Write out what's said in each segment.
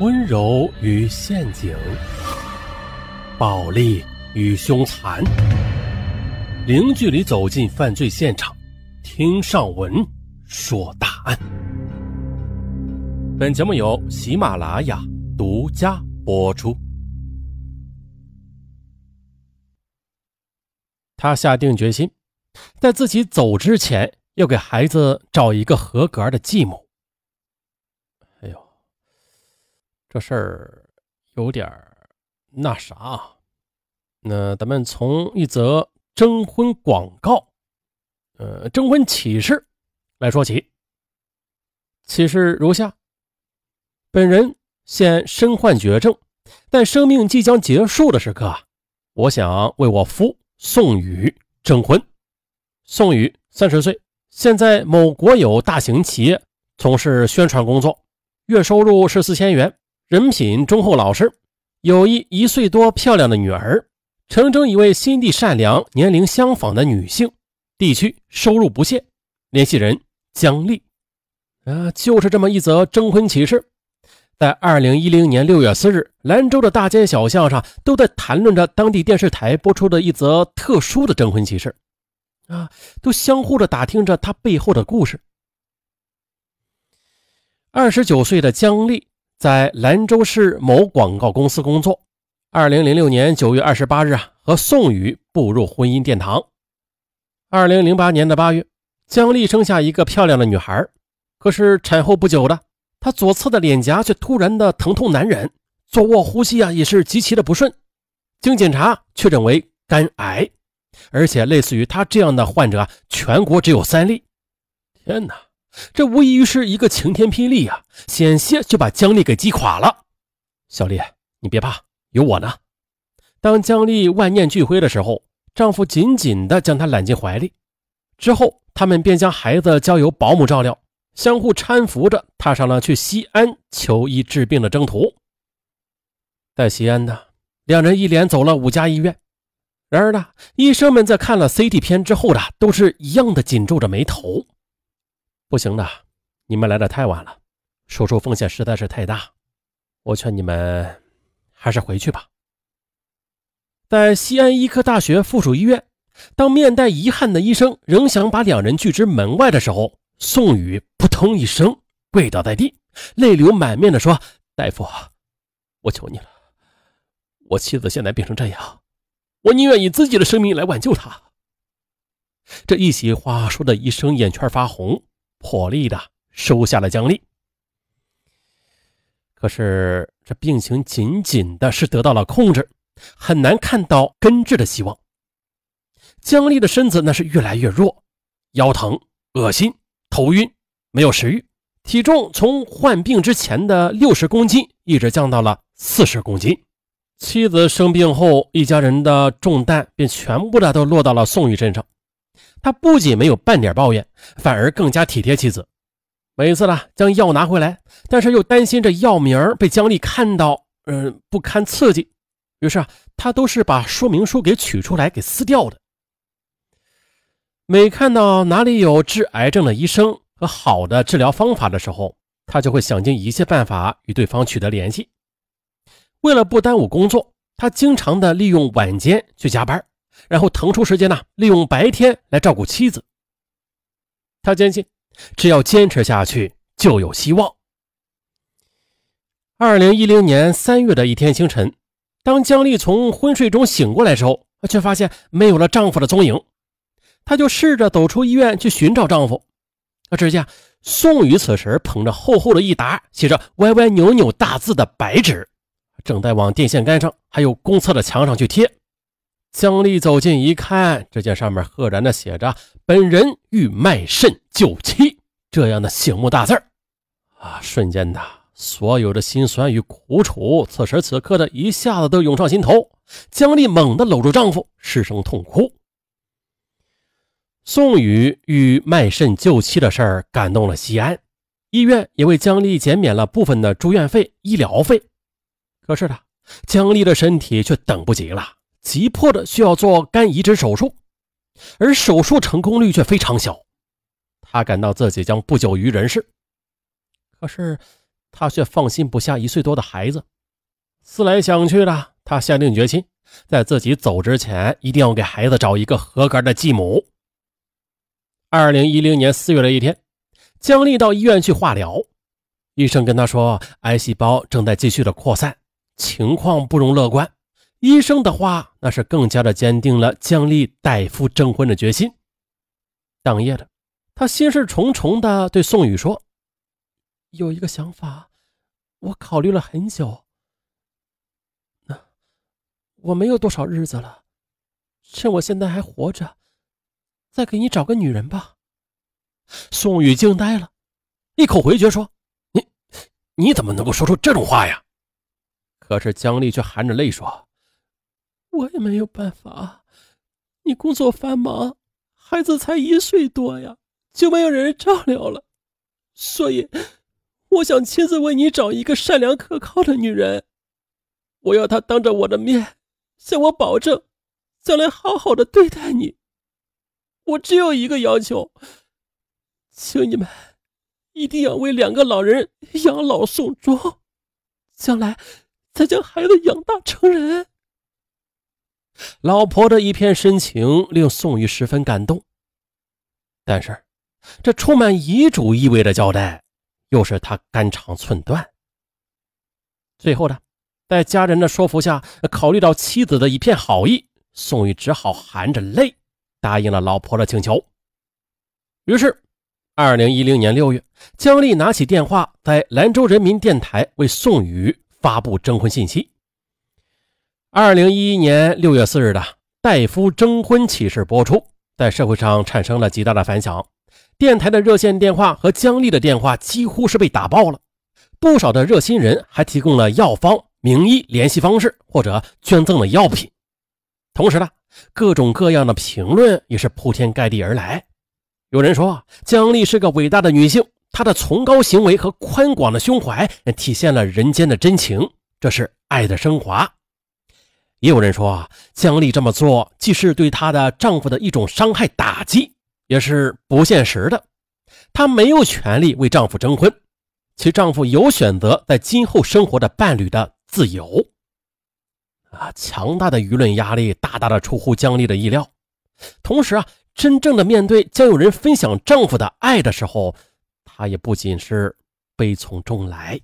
温柔与陷阱，暴力与凶残，零距离走进犯罪现场，听上文说大案。本节目由喜马拉雅独家播出。他下定决心，在自己走之前，要给孩子找一个合格的继母。哎呦，这事儿有点那啥。那咱们从一则征婚广告，呃，征婚启事来说起。启事如下：本人现身患绝症，但生命即将结束的时刻，我想为我夫。宋宇征婚。宋宇三十岁，现在某国有大型企业从事宣传工作，月收入是四千元，人品忠厚老实，有一一岁多漂亮的女儿，诚征一位心地善良、年龄相仿的女性，地区收入不限，联系人姜丽。啊，就是这么一则征婚启事。在二零一零年六月四日，兰州的大街小巷上都在谈论着当地电视台播出的一则特殊的征婚启事，啊，都相互的打听着他背后的故事。二十九岁的姜丽在兰州市某广告公司工作。二零零六年九月二十八日啊，和宋宇步入婚姻殿堂。二零零八年的八月，姜丽生下一个漂亮的女孩，可是产后不久的。他左侧的脸颊却突然的疼痛难忍，坐卧呼吸啊也是极其的不顺。经检查确诊为肝癌，而且类似于他这样的患者啊，全国只有三例。天哪，这无疑是一个晴天霹雳啊！险些就把姜丽给击垮了。小丽，你别怕，有我呢。当姜丽万念俱灰的时候，丈夫紧紧地将她揽进怀里，之后他们便将孩子交由保姆照料。相互搀扶着，踏上了去西安求医治病的征途。在西安呢，两人一连走了五家医院。然而呢，医生们在看了 CT 片之后呢，都是一样的紧皱着眉头。不行的，你们来的太晚了，手术风险实在是太大。我劝你们还是回去吧。在西安医科大学附属医院，当面带遗憾的医生仍想把两人拒之门外的时候，宋宇扑通一声跪倒在地，泪流满面地说：“大夫，我求你了，我妻子现在病成这样，我宁愿以自己的生命来挽救她。”这一席话说的医生眼圈发红，破例的收下了姜丽。可是这病情仅仅的是得到了控制，很难看到根治的希望。姜丽的身子那是越来越弱，腰疼、恶心。头晕，没有食欲，体重从患病之前的六十公斤一直降到了四十公斤。妻子生病后，一家人的重担便全部的都落到了宋玉身上。他不仅没有半点抱怨，反而更加体贴妻子。每次呢，将药拿回来，但是又担心这药名被姜丽看到，嗯，不堪刺激，于是啊，他都是把说明书给取出来给撕掉的。每看到哪里有治癌症的医生和好的治疗方法的时候，他就会想尽一切办法与对方取得联系。为了不耽误工作，他经常的利用晚间去加班，然后腾出时间呢，利用白天来照顾妻子。他坚信，只要坚持下去，就有希望。二零一零年三月的一天清晨，当姜丽从昏睡中醒过来时候，却发现没有了丈夫的踪影。她就试着走出医院去寻找丈夫，啊，只见宋宇此时捧着厚厚的一沓写着歪歪扭扭大字的白纸，正在往电线杆上还有公厕的墙上去贴。姜丽走近一看，只见上面赫然的写着“本人欲卖肾救妻”这样的醒目大字啊，瞬间的所有的心酸与苦楚，此时此刻的一下子都涌上心头。姜丽猛地搂住丈夫，失声痛哭。宋宇欲卖肾救妻的事儿感动了西安医院，也为姜丽减免了部分的住院费、医疗费。可是呢，姜丽的身体却等不及了，急迫的需要做肝移植手术，而手术成功率却非常小。他感到自己将不久于人世。可是，他却放心不下一岁多的孩子。思来想去的，他下定决心，在自己走之前，一定要给孩子找一个合格的继母。二零一零年四月的一天，姜丽到医院去化疗，医生跟她说，癌细胞正在继续的扩散，情况不容乐观。医生的话，那是更加的坚定了姜丽代夫征婚的决心。当夜的，他心事重重的对宋宇说：“有一个想法，我考虑了很久。那我没有多少日子了，趁我现在还活着，再给你找个女人吧。”宋宇惊呆了，一口回绝说：“你你怎么能够说出这种话呀？”可是姜丽却含着泪说：“我也没有办法，你工作繁忙。”孩子才一岁多呀，就没有人照料了，所以我想亲自为你找一个善良可靠的女人。我要她当着我的面向我保证，将来好好的对待你。我只有一个要求，请你们一定要为两个老人养老送终，将来再将孩子养大成人。老婆的一片深情令宋宇十分感动，但是这充满遗嘱意味的交代，又是他肝肠寸断。最后呢，在家人的说服下，考虑到妻子的一片好意，宋宇只好含着泪答应了老婆的请求。于是，二零一零年六月，姜丽拿起电话，在兰州人民电台为宋宇发布征婚信息。二零一一年六月四日的戴夫征婚启事播出，在社会上产生了极大的反响。电台的热线电话和姜丽的电话几乎是被打爆了，不少的热心人还提供了药方、名医联系方式或者捐赠了药品。同时呢，各种各样的评论也是铺天盖地而来。有人说姜丽是个伟大的女性，她的崇高行为和宽广的胸怀体现了人间的真情，这是爱的升华。也有人说啊，姜丽这么做既是对她的丈夫的一种伤害打击，也是不现实的。她没有权利为丈夫征婚，其丈夫有选择在今后生活的伴侣的自由。啊，强大的舆论压力大大的出乎姜丽的意料。同时啊，真正的面对将有人分享丈夫的爱的时候，她也不仅是悲从中来，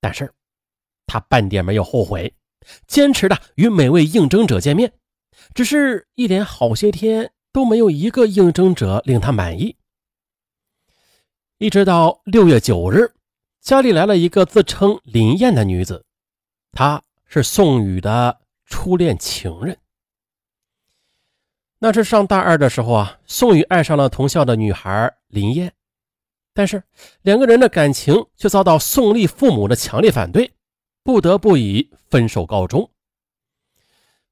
但是她半点没有后悔。坚持的与每位应征者见面，只是一连好些天都没有一个应征者令他满意。一直到六月九日，家里来了一个自称林燕的女子，她是宋宇的初恋情人。那是上大二的时候啊，宋宇爱上了同校的女孩林燕，但是两个人的感情却遭到宋丽父母的强烈反对。不得不以分手告终。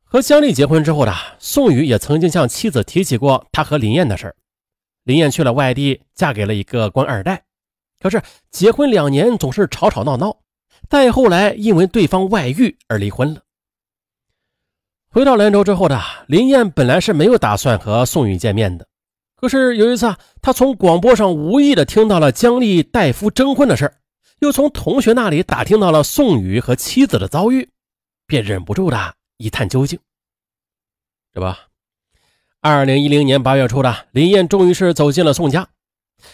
和姜丽结婚之后的宋宇也曾经向妻子提起过他和林燕的事林燕去了外地，嫁给了一个官二代。可是结婚两年总是吵吵闹闹，再后来因为对方外遇而离婚了。回到兰州之后的林燕本来是没有打算和宋宇见面的，可是有一次啊，她从广播上无意的听到了姜丽代夫征婚的事又从同学那里打听到了宋宇和妻子的遭遇，便忍不住的一探究竟。这不，二零一零年八月初的林燕终于是走进了宋家。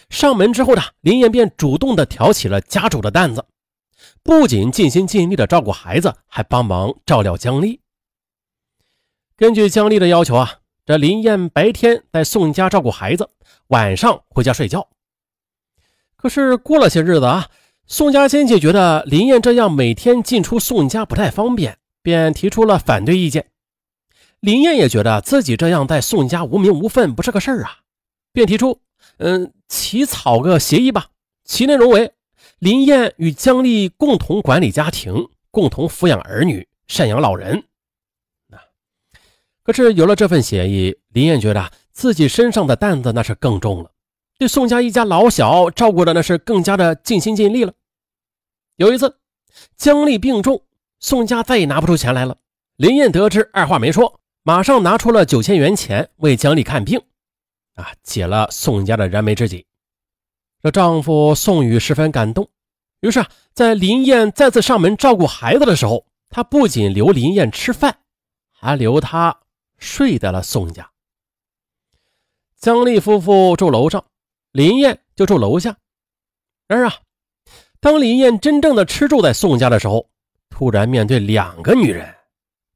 上门之后的林燕便主动的挑起了家主的担子，不仅尽心尽力的照顾孩子，还帮忙照料姜丽。根据姜丽的要求啊，这林燕白天在宋家照顾孩子，晚上回家睡觉。可是过了些日子啊。宋家亲戚觉得林燕这样每天进出宋家不太方便，便提出了反对意见。林燕也觉得自己这样在宋家无名无分不是个事儿啊，便提出：“嗯，起草个协议吧，其内容为林燕与姜丽共同管理家庭，共同抚养儿女，赡养老人。”可是有了这份协议，林燕觉得自己身上的担子那是更重了，对宋家一家老小照顾的那是更加的尽心尽力了。有一次，姜丽病重，宋家再也拿不出钱来了。林燕得知，二话没说，马上拿出了九千元钱为姜丽看病，啊，解了宋家的燃眉之急。这丈夫宋宇十分感动，于是，在林燕再次上门照顾孩子的时候，他不仅留林燕吃饭，还留她睡在了宋家。姜丽夫妇住楼上，林燕就住楼下。然而啊，当林燕真正的吃住在宋家的时候，突然面对两个女人，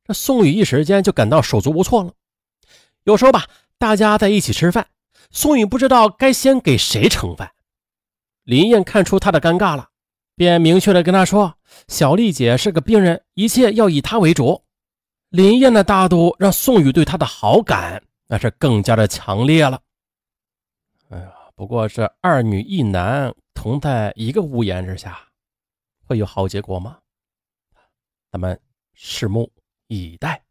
这宋宇一时间就感到手足无措了。有时候吧，大家在一起吃饭，宋宇不知道该先给谁盛饭。林燕看出他的尴尬了。便明确的跟他说：“小丽姐是个病人，一切要以她为主。”林燕的大度让宋宇对她的好感那是更加的强烈了。哎呀，不过这二女一男同在一个屋檐之下，会有好结果吗？咱们拭目以待。